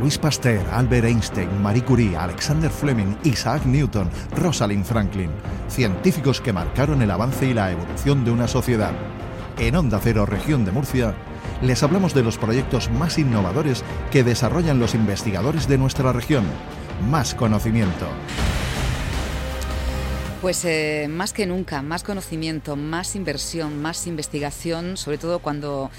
Luis Pasteur, Albert Einstein, Marie Curie, Alexander Fleming, Isaac Newton, Rosalind Franklin, científicos que marcaron el avance y la evolución de una sociedad. En Onda Cero, región de Murcia, les hablamos de los proyectos más innovadores que desarrollan los investigadores de nuestra región. Más conocimiento. Pues eh, más que nunca, más conocimiento, más inversión, más investigación, sobre todo cuando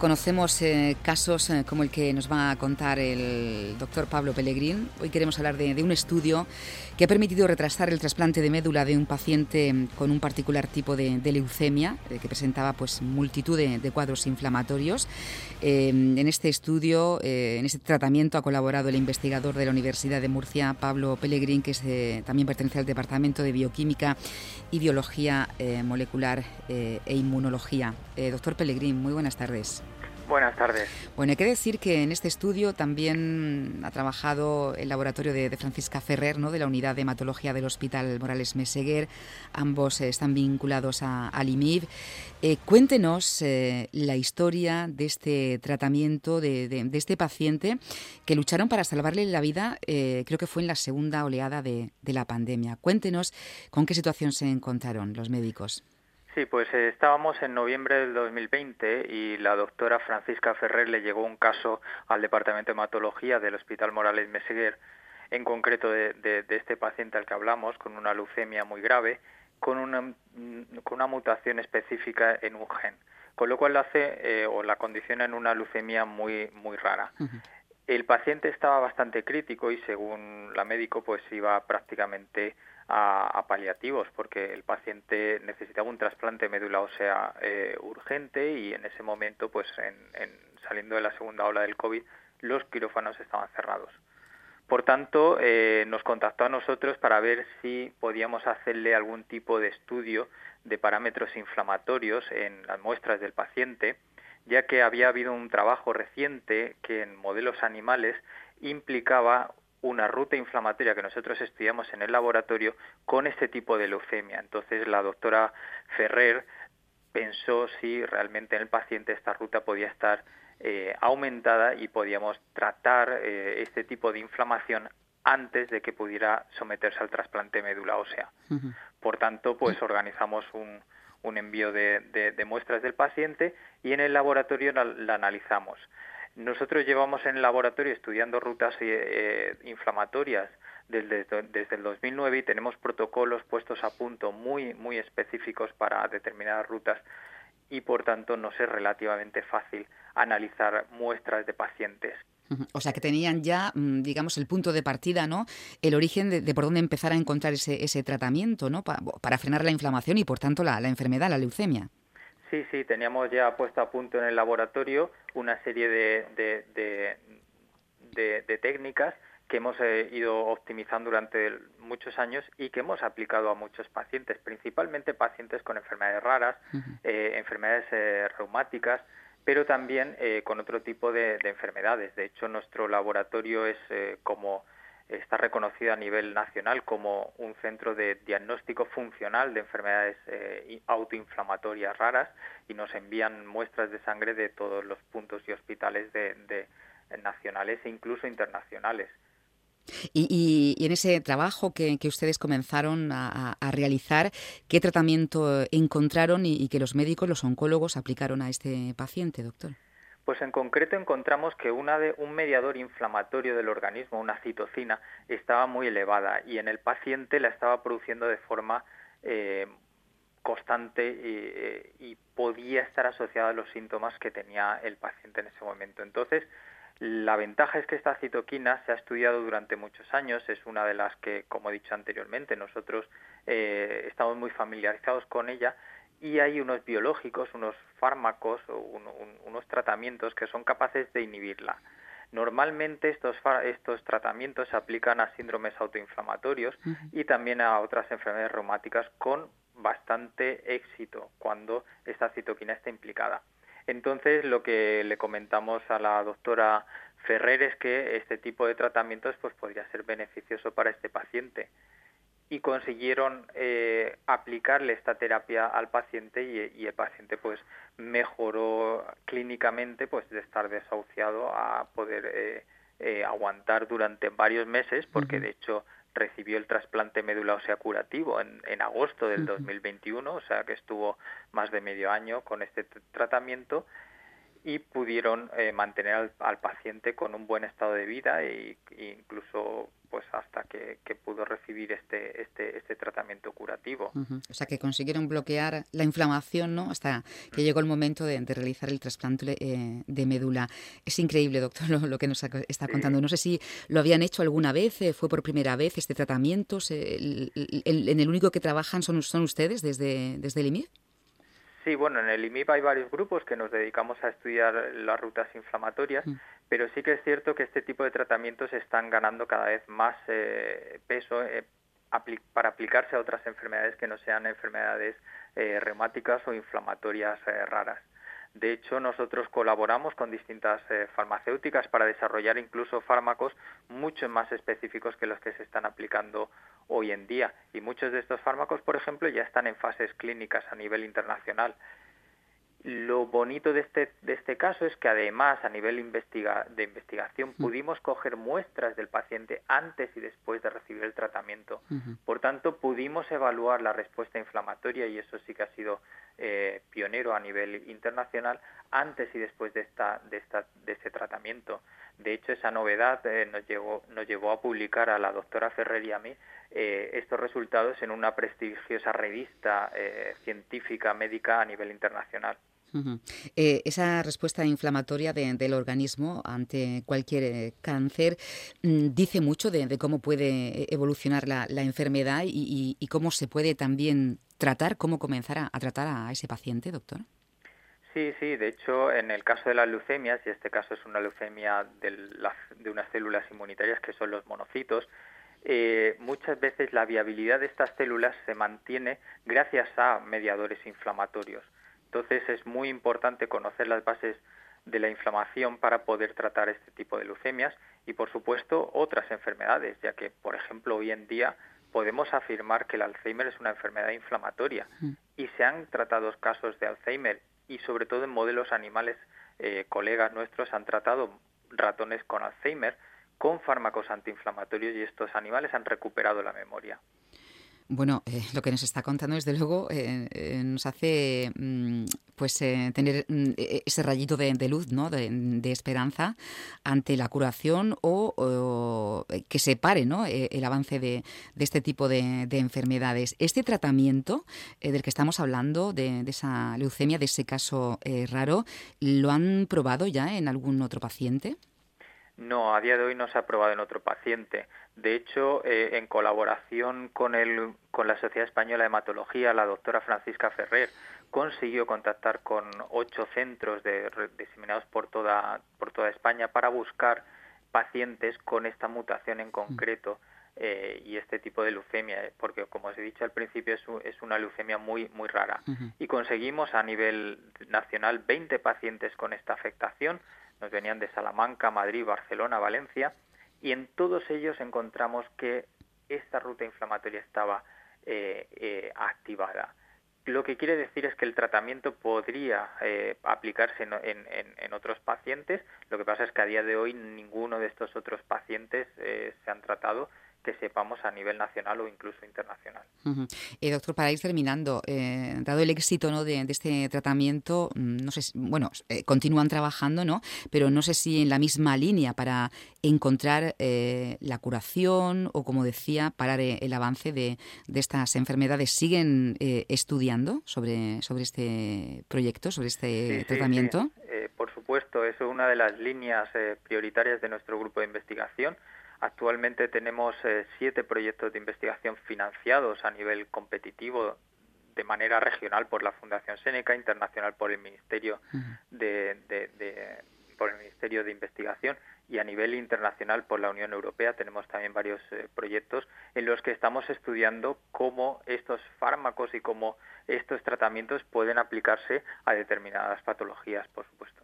Conocemos eh, casos eh, como el que nos va a contar el doctor Pablo Pellegrín. Hoy queremos hablar de, un estudio que ha permitido retrasar el trasplante de médula de un paciente con un particular tipo de, leucemia eh, que presentaba pues, multitud de, cuadros inflamatorios. en este estudio, en este tratamiento, ha colaborado el investigador de la Universidad de Murcia, Pablo Pellegrín, que también pertenece al Departamento de Bioquímica y Biología Molecular e Inmunología. doctor Pellegrín, muy buenas tardes. Buenas tardes. Bueno, hay que decir que en este estudio también ha trabajado el laboratorio de, Francisca Ferrer, ¿no? de la unidad de hematología del Hospital Morales Meseguer. Ambos están vinculados a, al IMIB. Eh, cuéntenos eh, la historia de este tratamiento, de, este paciente que lucharon para salvarle la vida, eh, creo que fue en la segunda oleada de la pandemia. Cuéntenos con qué situación se encontraron los médicos. Sí, pues eh, estábamos en noviembre del 2020 y la doctora Francisca Ferrer le llegó un caso al Departamento de Hematología del Hospital Morales Meseguer, en concreto de, este paciente al que hablamos, con una leucemia muy grave, con una, mm, con una mutación específica en un gen, con lo cual la hace eh, o la condiciona en una leucemia muy, muy rara. El paciente estaba bastante crítico y según la médico pues iba prácticamente a, paliativos porque el paciente necesitaba un trasplante de médula ósea eh, urgente y en ese momento, pues en, saliendo de la segunda ola del COVID, los quirófanos estaban cerrados. Por tanto, eh, nos contactó a nosotros para ver si podíamos hacerle algún tipo de estudio de parámetros inflamatorios en las muestras del paciente, ya que había habido un trabajo reciente que en modelos animales implicaba una ruta inflamatoria que nosotros estudiamos en el laboratorio con este tipo de leucemia. Entonces la doctora Ferrer pensó si realmente en el paciente esta ruta podía estar eh, aumentada y podíamos tratar eh, este tipo de inflamación antes de que pudiera someterse al trasplante de médula ósea. Por tanto, pues organizamos un, un envío de, de, muestras del paciente y en el laboratorio la analizamos. Nosotros llevamos en el laboratorio estudiando rutas eh, inflamatorias desde, desde, el 2009 y tenemos protocolos puestos a punto muy, muy específicos para determinadas rutas y por tanto nos es relativamente fácil analizar muestras de pacientes. O sea que tenían ya, mm, digamos, el punto de partida, ¿no? El origen de, por dónde empezar a encontrar ese, ese tratamiento, ¿no? para frenar la inflamación y por tanto la enfermedad, la leucemia. Sí, sí, teníamos ya puesto a punto en el laboratorio una serie de, de, técnicas que hemos eh, ido optimizando durante muchos años y que hemos aplicado a muchos pacientes, principalmente pacientes con enfermedades raras, eh, enfermedades eh, reumáticas, pero también con otro tipo de, enfermedades. De hecho, nuestro laboratorio es como está reconocido a nivel nacional como un centro de diagnóstico funcional de enfermedades eh, autoinflamatorias raras y nos envían muestras de sangre de todos los puntos y hospitales de, nacionales e incluso internacionales. Y, en ese trabajo que, ustedes comenzaron a, realizar, ¿qué tratamiento encontraron y que los médicos, los oncólogos, aplicaron a este paciente, doctor? Pues en concreto encontramos que una de, un mediador inflamatorio del organismo, una citocina, estaba muy elevada y en el paciente la estaba produciendo de forma eh, constante eh, y, podía estar asociada a los síntomas que tenía el paciente en ese momento. Entonces, la ventaja es que esta citoquina se ha estudiado durante muchos años, es una de las que, como he dicho anteriormente, nosotros eh, estamos muy familiarizados con ella y hay unos biológicos, unos fármacos, o unos tratamientos que son capaces de inhibirla. Normalmente estos, estos tratamientos se aplican a síndromes autoinflamatorios y también a otras enfermedades reumáticas con bastante éxito cuando esta citoquina está implicada. Entonces, lo que le comentamos a la doctora Ferrer es que este tipo de tratamientos pues, podría ser beneficioso para este paciente y consiguieron eh, aplicarle esta terapia al paciente y, el paciente pues mejoró clínicamente pues de estar desahuciado a poder eh, eh, aguantar durante varios meses, porque de hecho recibió el trasplante médula ósea curativo en, en agosto del 2021, o sea que estuvo más de medio año con este tratamiento y pudieron eh, mantener al, paciente con un buen estado de vida e, incluso pues hasta que, pudo recibir este, este, este tratamiento curativo. O sea que consiguieron bloquear la inflamación ¿no? hasta que llegó el momento de, realizar el trasplante eh, de médula. Es increíble, doctor, lo, que nos está contando. No sé si lo habían hecho alguna vez, eh, fue por primera vez este tratamiento. en el único que trabajan son, son ustedes desde, desde el IMIF. Sí, bueno, en el IMIP hay varios grupos que nos dedicamos a estudiar las rutas inflamatorias, mm. pero sí que es cierto que este tipo de tratamientos están ganando cada vez más eh, peso eh, para aplicarse a otras enfermedades que no sean enfermedades eh, reumáticas o inflamatorias raras. De hecho, nosotros colaboramos con distintas farmacéuticas para desarrollar incluso fármacos mucho más específicos que los que se están aplicando hoy en día. Y muchos de estos fármacos, por ejemplo, ya están en fases clínicas a nivel internacional. Lo bonito de este, de este caso es que además a nivel investiga, de investigación pudimos coger muestras del paciente antes y después de recibir el tratamiento. Por tanto, pudimos evaluar la respuesta inflamatoria y eso sí que ha sido eh, pionero a nivel internacional antes y después de, esta, de, esta, de este tratamiento. De hecho, esa novedad eh, nos, llevó, nos llevó a publicar a la doctora Ferrer y a mí eh, estos resultados en una prestigiosa revista eh, científica médica a nivel internacional. Eh, esa respuesta inflamatoria del organismo ante cualquier cáncer mm, dice mucho de, cómo puede evolucionar la, enfermedad y, cómo se puede también tratar, cómo comenzar a, tratar a ese paciente, doctor. Sí, sí, de hecho, en el caso de las leucemias, y este caso es una leucemia de, unas células inmunitarias que son los monocitos, eh, muchas veces la viabilidad de estas células se mantiene gracias a mediadores inflamatorios. Entonces es muy importante conocer las bases de la inflamación para poder tratar este tipo de leucemias y por supuesto otras enfermedades, ya que por ejemplo hoy en día podemos afirmar que el Alzheimer es una enfermedad inflamatoria mm. y se han tratado casos de Alzheimer y sobre todo en modelos animales eh, colegas nuestros han tratado ratones con Alzheimer con fármacos antiinflamatorios y estos animales han recuperado la memoria. Bueno, eh, lo que nos está contando, desde luego, eh, eh, nos hace mm, pues tener mm, e, ese rayito de, luz, ¿no? De, esperanza ante la curación o, que se pare ¿no? el avance de, este tipo de, enfermedades. Este tratamiento del que estamos hablando, de, esa leucemia, de ese caso raro, ¿lo han probado ya en algún otro paciente? No, a día de hoy no se ha probado en otro paciente. De hecho, eh, en colaboración con, el, con la Sociedad Española de Hematología, la doctora Francisca Ferrer consiguió contactar con ocho centros de, diseminados por toda, por toda España para buscar pacientes con esta mutación en concreto. Eh, y este tipo de leucemia, eh, porque como os he dicho al principio es, es una leucemia muy muy rara. Y conseguimos a nivel nacional 20 pacientes con esta afectación, nos venían de Salamanca, Madrid, Barcelona, Valencia, y en todos ellos encontramos que esta ruta inflamatoria estaba eh, eh, activada. Lo que quiere decir es que el tratamiento podría eh, aplicarse en, en, otros pacientes. Lo que pasa es que a día de hoy ninguno de estos otros pacientes se han tratado que sepamos a nivel nacional o incluso internacional. Eh, doctor, para ir terminando, eh, dado el éxito ¿no? de, este tratamiento, mm, no sé, bueno, eh, continúan trabajando, ¿no? Pero no sé si en la misma línea para encontrar la curación o, como decía, parar el avance de, estas enfermedades. ¿Siguen estudiando sobre, sobre este proyecto, sobre este tratamiento? por supuesto, es una de las líneas prioritarias de nuestro grupo de investigación Actualmente tenemos eh, siete proyectos de investigación financiados a nivel competitivo de manera regional por la Fundación Seneca, internacional por el Ministerio de, por el Ministerio de Investigación y a nivel internacional por la Unión Europea tenemos también varios eh, proyectos en los que estamos estudiando cómo estos fármacos y cómo estos tratamientos pueden aplicarse a determinadas patologías, por supuesto.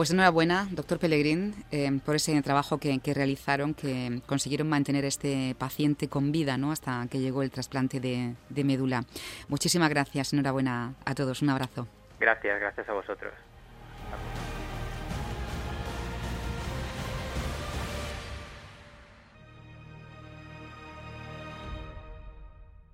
Pues enhorabuena, doctor Pellegrín, eh, por ese trabajo que, realizaron, que consiguieron mantener a este paciente con vida ¿no? hasta que llegó el trasplante de, de médula. Muchísimas gracias, enhorabuena a todos, un abrazo. Gracias, gracias a vosotros.